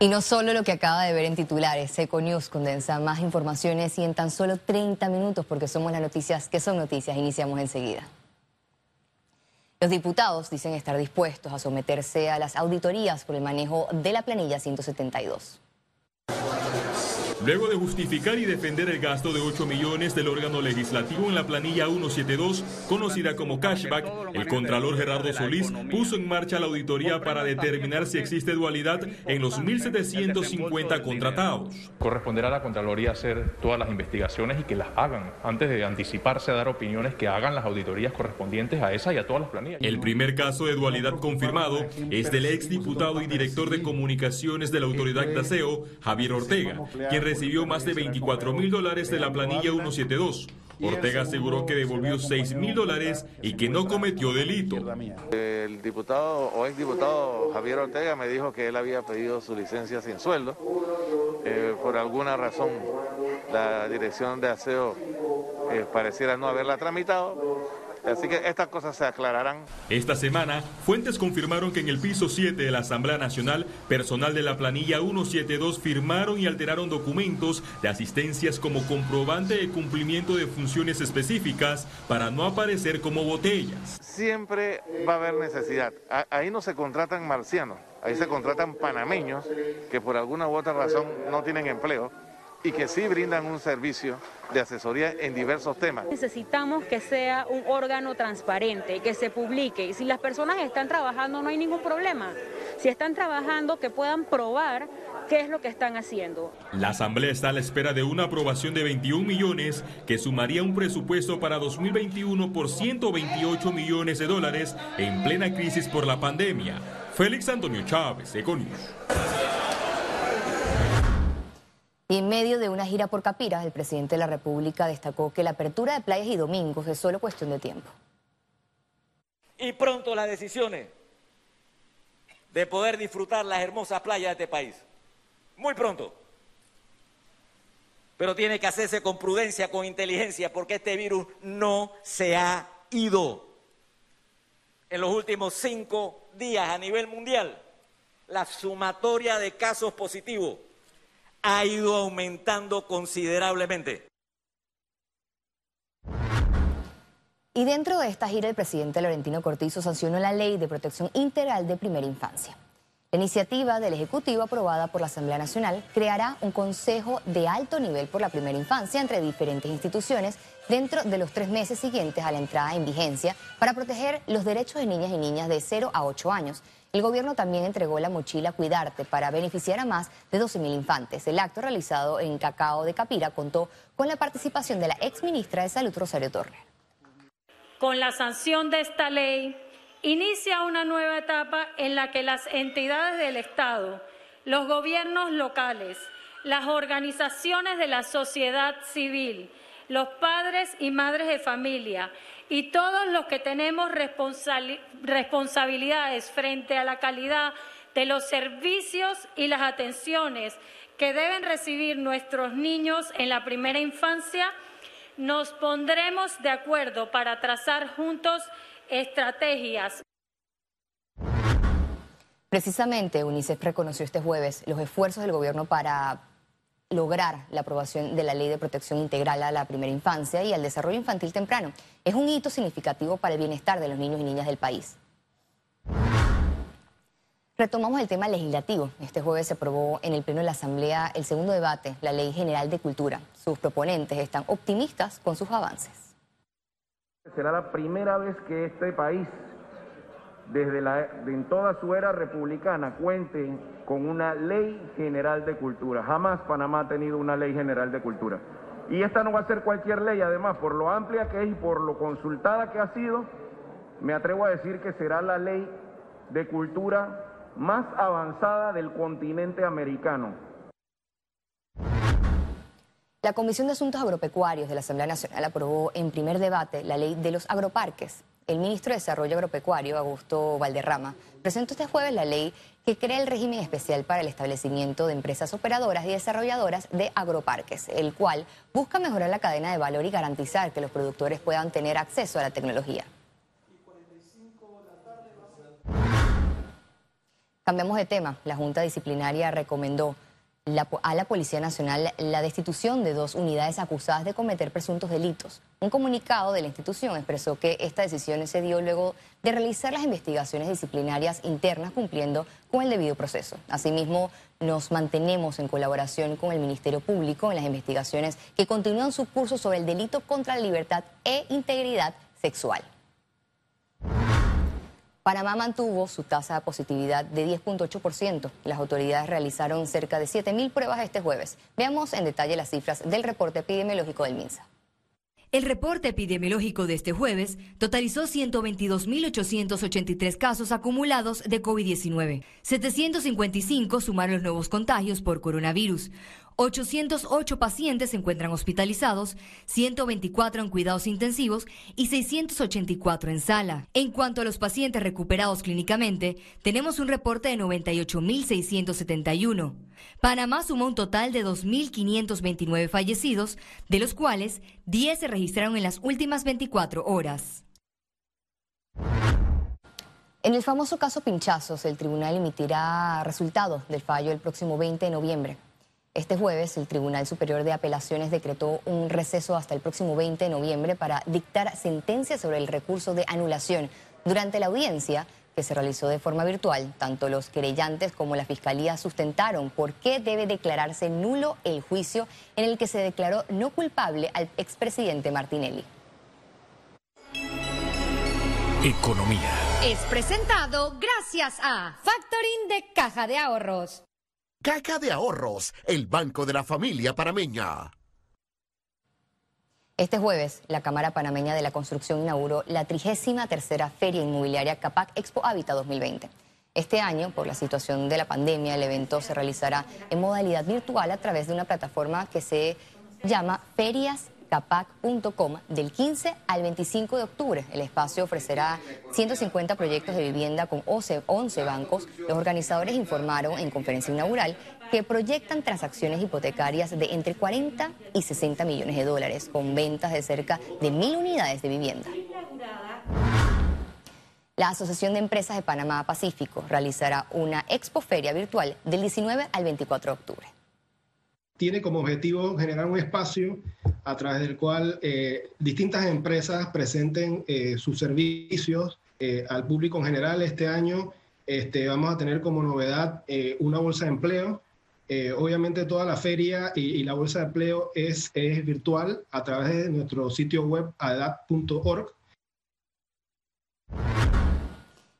Y no solo lo que acaba de ver en titulares, Econews condensa más informaciones y en tan solo 30 minutos, porque somos las noticias que son noticias, iniciamos enseguida. Los diputados dicen estar dispuestos a someterse a las auditorías por el manejo de la planilla 172. Luego de justificar y defender el gasto de 8 millones del órgano legislativo en la planilla 172, conocida como cashback, el contralor Gerardo Solís puso en marcha la auditoría para determinar si existe dualidad en los 1.750 contratados. Corresponderá a la Contraloría hacer todas las investigaciones y que las hagan, antes de anticiparse a dar opiniones, que hagan las auditorías correspondientes a esa y a todas las planillas. El primer caso de dualidad confirmado es del exdiputado y director de comunicaciones de la autoridad de aseo, Javier Ortega, quien recibió más de 24 mil dólares de la planilla 172. Ortega aseguró que devolvió 6 mil dólares y que no cometió delito. El diputado o exdiputado Javier Ortega me dijo que él había pedido su licencia sin sueldo. Eh, por alguna razón la dirección de aseo eh, pareciera no haberla tramitado Así que estas cosas se aclararán. Esta semana, fuentes confirmaron que en el piso 7 de la Asamblea Nacional, personal de la planilla 172 firmaron y alteraron documentos de asistencias como comprobante de cumplimiento de funciones específicas para no aparecer como botellas. Siempre va a haber necesidad. Ahí no se contratan marcianos, ahí se contratan panameños que por alguna u otra razón no tienen empleo y que sí brindan un servicio de asesoría en diversos temas. Necesitamos que sea un órgano transparente, que se publique. Y si las personas están trabajando no hay ningún problema. Si están trabajando, que puedan probar qué es lo que están haciendo. La Asamblea está a la espera de una aprobación de 21 millones que sumaría un presupuesto para 2021 por 128 millones de dólares en plena crisis por la pandemia. Félix Antonio Chávez, Econius. Y en medio de una gira por Capira, el presidente de la República destacó que la apertura de playas y domingos es solo cuestión de tiempo. Y pronto las decisiones de poder disfrutar las hermosas playas de este país. Muy pronto. Pero tiene que hacerse con prudencia, con inteligencia, porque este virus no se ha ido. En los últimos cinco días a nivel mundial, la sumatoria de casos positivos ha ido aumentando considerablemente. Y dentro de esta gira, el presidente Laurentino Cortizo sancionó la Ley de Protección Integral de Primera Infancia. La iniciativa del Ejecutivo aprobada por la Asamblea Nacional creará un consejo de alto nivel por la primera infancia entre diferentes instituciones dentro de los tres meses siguientes a la entrada en vigencia para proteger los derechos de niñas y niñas de 0 a 8 años. El gobierno también entregó la mochila Cuidarte para beneficiar a más de 12.000 infantes. El acto realizado en Cacao de Capira contó con la participación de la ex ministra de Salud, Rosario Torre. Con la sanción de esta ley, inicia una nueva etapa en la que las entidades del Estado, los gobiernos locales, las organizaciones de la sociedad civil, los padres y madres de familia y todos los que tenemos responsabilidades frente a la calidad de los servicios y las atenciones que deben recibir nuestros niños en la primera infancia, nos pondremos de acuerdo para trazar juntos estrategias. Precisamente, UNICEF reconoció este jueves los esfuerzos del gobierno para lograr la aprobación de la Ley de Protección Integral a la Primera Infancia y al Desarrollo Infantil Temprano. Es un hito significativo para el bienestar de los niños y niñas del país. Retomamos el tema legislativo. Este jueves se aprobó en el Pleno de la Asamblea el segundo debate, la Ley General de Cultura. Sus proponentes están optimistas con sus avances. Será la primera vez que este país desde la, en toda su era republicana cuente con una ley general de cultura. Jamás Panamá ha tenido una ley general de cultura. Y esta no va a ser cualquier ley, además, por lo amplia que es y por lo consultada que ha sido, me atrevo a decir que será la ley de cultura más avanzada del continente americano. La Comisión de Asuntos Agropecuarios de la Asamblea Nacional aprobó en primer debate la ley de los agroparques el ministro de Desarrollo Agropecuario, Augusto Valderrama, presentó este jueves la ley que crea el régimen especial para el establecimiento de empresas operadoras y desarrolladoras de agroparques, el cual busca mejorar la cadena de valor y garantizar que los productores puedan tener acceso a la tecnología. Cambiamos de tema. La Junta Disciplinaria recomendó a la Policía Nacional la destitución de dos unidades acusadas de cometer presuntos delitos. Un comunicado de la institución expresó que esta decisión se dio luego de realizar las investigaciones disciplinarias internas cumpliendo con el debido proceso. Asimismo, nos mantenemos en colaboración con el Ministerio Público en las investigaciones que continúan su curso sobre el delito contra la libertad e integridad sexual. Panamá mantuvo su tasa de positividad de 10.8%. Las autoridades realizaron cerca de 7.000 pruebas este jueves. Veamos en detalle las cifras del reporte epidemiológico del MINSA. El reporte epidemiológico de este jueves totalizó 122.883 casos acumulados de COVID-19. 755 sumaron los nuevos contagios por coronavirus. 808 pacientes se encuentran hospitalizados, 124 en cuidados intensivos y 684 en sala. En cuanto a los pacientes recuperados clínicamente, tenemos un reporte de 98.671. Panamá sumó un total de 2.529 fallecidos, de los cuales 10 se registraron en las últimas 24 horas. En el famoso caso Pinchazos, el tribunal emitirá resultados del fallo el próximo 20 de noviembre. Este jueves, el Tribunal Superior de Apelaciones decretó un receso hasta el próximo 20 de noviembre para dictar sentencia sobre el recurso de anulación. Durante la audiencia, que se realizó de forma virtual, tanto los querellantes como la Fiscalía sustentaron por qué debe declararse nulo el juicio en el que se declaró no culpable al expresidente Martinelli. Economía. Es presentado gracias a Factoring de Caja de Ahorros. Caja de Ahorros, el banco de la familia panameña. Este jueves, la Cámara Panameña de la Construcción inauguró la 33 Feria Inmobiliaria Capac Expo Hábitat 2020. Este año, por la situación de la pandemia, el evento se realizará en modalidad virtual a través de una plataforma que se llama Ferias capac.com del 15 al 25 de octubre. El espacio ofrecerá 150 proyectos de vivienda con 11 bancos. Los organizadores informaron en conferencia inaugural que proyectan transacciones hipotecarias de entre 40 y 60 millones de dólares, con ventas de cerca de mil unidades de vivienda. La Asociación de Empresas de Panamá Pacífico realizará una expoferia virtual del 19 al 24 de octubre tiene como objetivo generar un espacio a través del cual eh, distintas empresas presenten eh, sus servicios eh, al público en general. Este año este, vamos a tener como novedad una bolsa de empleo. obviamente toda la feria y, la bolsa de empleo es, es, virtual a través de nuestro sitio web adap.org.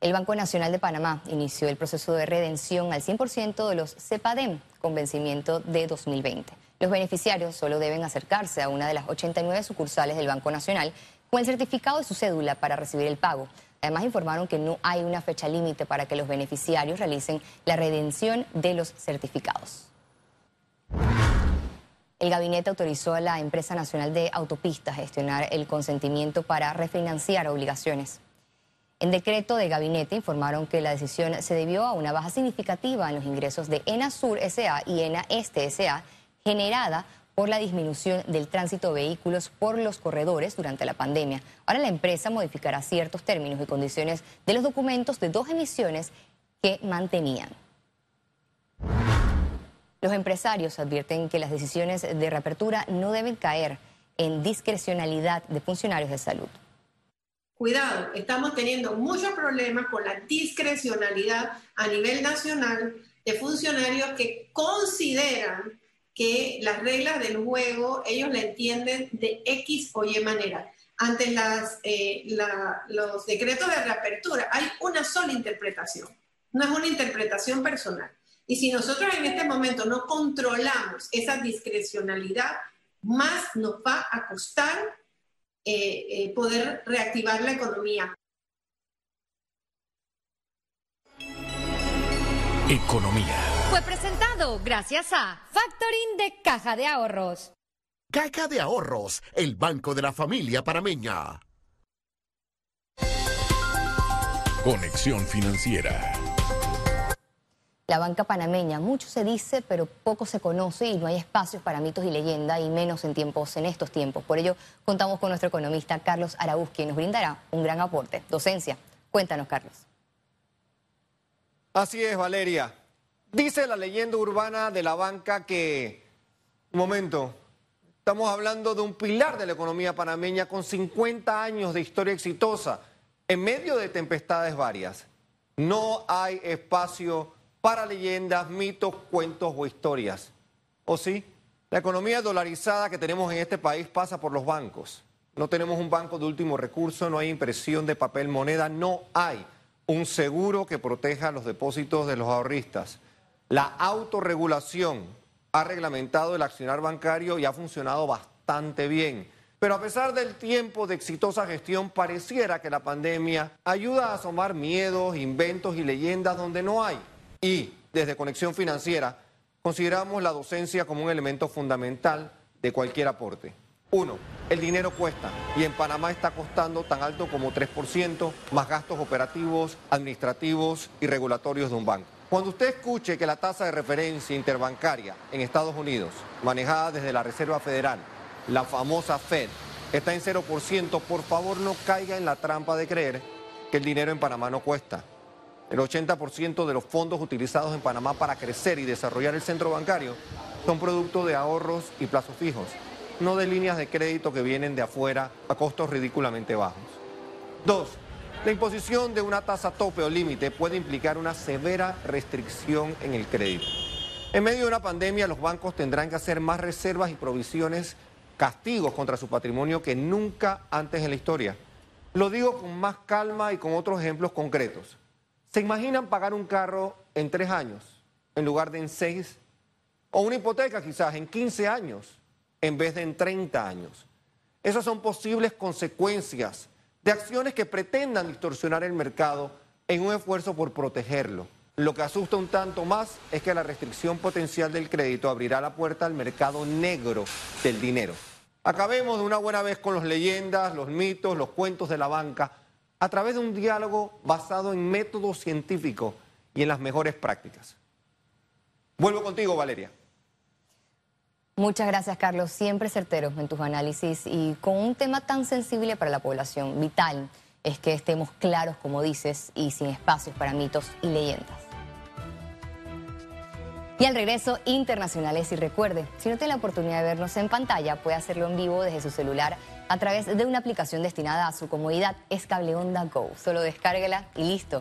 El Banco Nacional de Panamá inició el proceso de redención al 100% de los CEPADEM con vencimiento de 2020. Los beneficiarios solo deben acercarse a una de las 89 sucursales del Banco Nacional con el certificado de su cédula para recibir el pago. Además informaron que no hay una fecha límite para que los beneficiarios realicen la redención de los certificados. El gabinete autorizó a la empresa nacional de autopistas gestionar el consentimiento para refinanciar obligaciones. En decreto de gabinete informaron que la decisión se debió a una baja significativa en los ingresos de ENA Sur SA y ENA Este SA generada por la disminución del tránsito de vehículos por los corredores durante la pandemia. Ahora la empresa modificará ciertos términos y condiciones de los documentos de dos emisiones que mantenían. Los empresarios advierten que las decisiones de reapertura no deben caer en discrecionalidad de funcionarios de salud. Cuidado, estamos teniendo muchos problemas con la discrecionalidad a nivel nacional de funcionarios que consideran que las reglas del juego ellos la entienden de X o Y manera. Ante eh, los decretos de reapertura hay una sola interpretación, no es una interpretación personal. Y si nosotros en este momento no controlamos esa discrecionalidad, más nos va a costar eh, eh, poder reactivar la economía. Economía. Fue presentado gracias a Factoring de Caja de Ahorros. Caja de Ahorros, el banco de la familia parameña. Conexión financiera. La banca panameña, mucho se dice, pero poco se conoce y no hay espacios para mitos y leyenda, y menos en tiempos, en estos tiempos. Por ello, contamos con nuestro economista Carlos Araúz, quien nos brindará un gran aporte. Docencia. Cuéntanos, Carlos. Así es, Valeria. Dice la leyenda urbana de la banca que, un momento, estamos hablando de un pilar de la economía panameña con 50 años de historia exitosa, en medio de tempestades varias. No hay espacio para leyendas, mitos, cuentos o historias. ¿O sí? La economía dolarizada que tenemos en este país pasa por los bancos. No tenemos un banco de último recurso, no hay impresión de papel moneda, no hay un seguro que proteja los depósitos de los ahorristas. La autorregulación ha reglamentado el accionar bancario y ha funcionado bastante bien. Pero a pesar del tiempo de exitosa gestión, pareciera que la pandemia ayuda a asomar miedos, inventos y leyendas donde no hay. Y desde Conexión Financiera consideramos la docencia como un elemento fundamental de cualquier aporte. Uno, el dinero cuesta y en Panamá está costando tan alto como 3%, más gastos operativos, administrativos y regulatorios de un banco. Cuando usted escuche que la tasa de referencia interbancaria en Estados Unidos, manejada desde la Reserva Federal, la famosa Fed, está en 0%, por favor no caiga en la trampa de creer que el dinero en Panamá no cuesta. El 80% de los fondos utilizados en Panamá para crecer y desarrollar el centro bancario son producto de ahorros y plazos fijos, no de líneas de crédito que vienen de afuera a costos ridículamente bajos. Dos, la imposición de una tasa tope o límite puede implicar una severa restricción en el crédito. En medio de una pandemia, los bancos tendrán que hacer más reservas y provisiones, castigos contra su patrimonio que nunca antes en la historia. Lo digo con más calma y con otros ejemplos concretos. ¿Se imaginan pagar un carro en tres años en lugar de en seis? O una hipoteca quizás en 15 años en vez de en 30 años. Esas son posibles consecuencias de acciones que pretendan distorsionar el mercado en un esfuerzo por protegerlo. Lo que asusta un tanto más es que la restricción potencial del crédito abrirá la puerta al mercado negro del dinero. Acabemos de una buena vez con las leyendas, los mitos, los cuentos de la banca, a través de un diálogo basado en métodos científicos y en las mejores prácticas. Vuelvo contigo, Valeria. Muchas gracias, Carlos. Siempre certeros en tus análisis y con un tema tan sensible para la población. Vital es que estemos claros, como dices, y sin espacios para mitos y leyendas. Y al regreso, internacionales. Y recuerde, si no tiene la oportunidad de vernos en pantalla, puede hacerlo en vivo desde su celular a través de una aplicación destinada a su comodidad. Es Cable Onda Go. Solo descárguela y listo.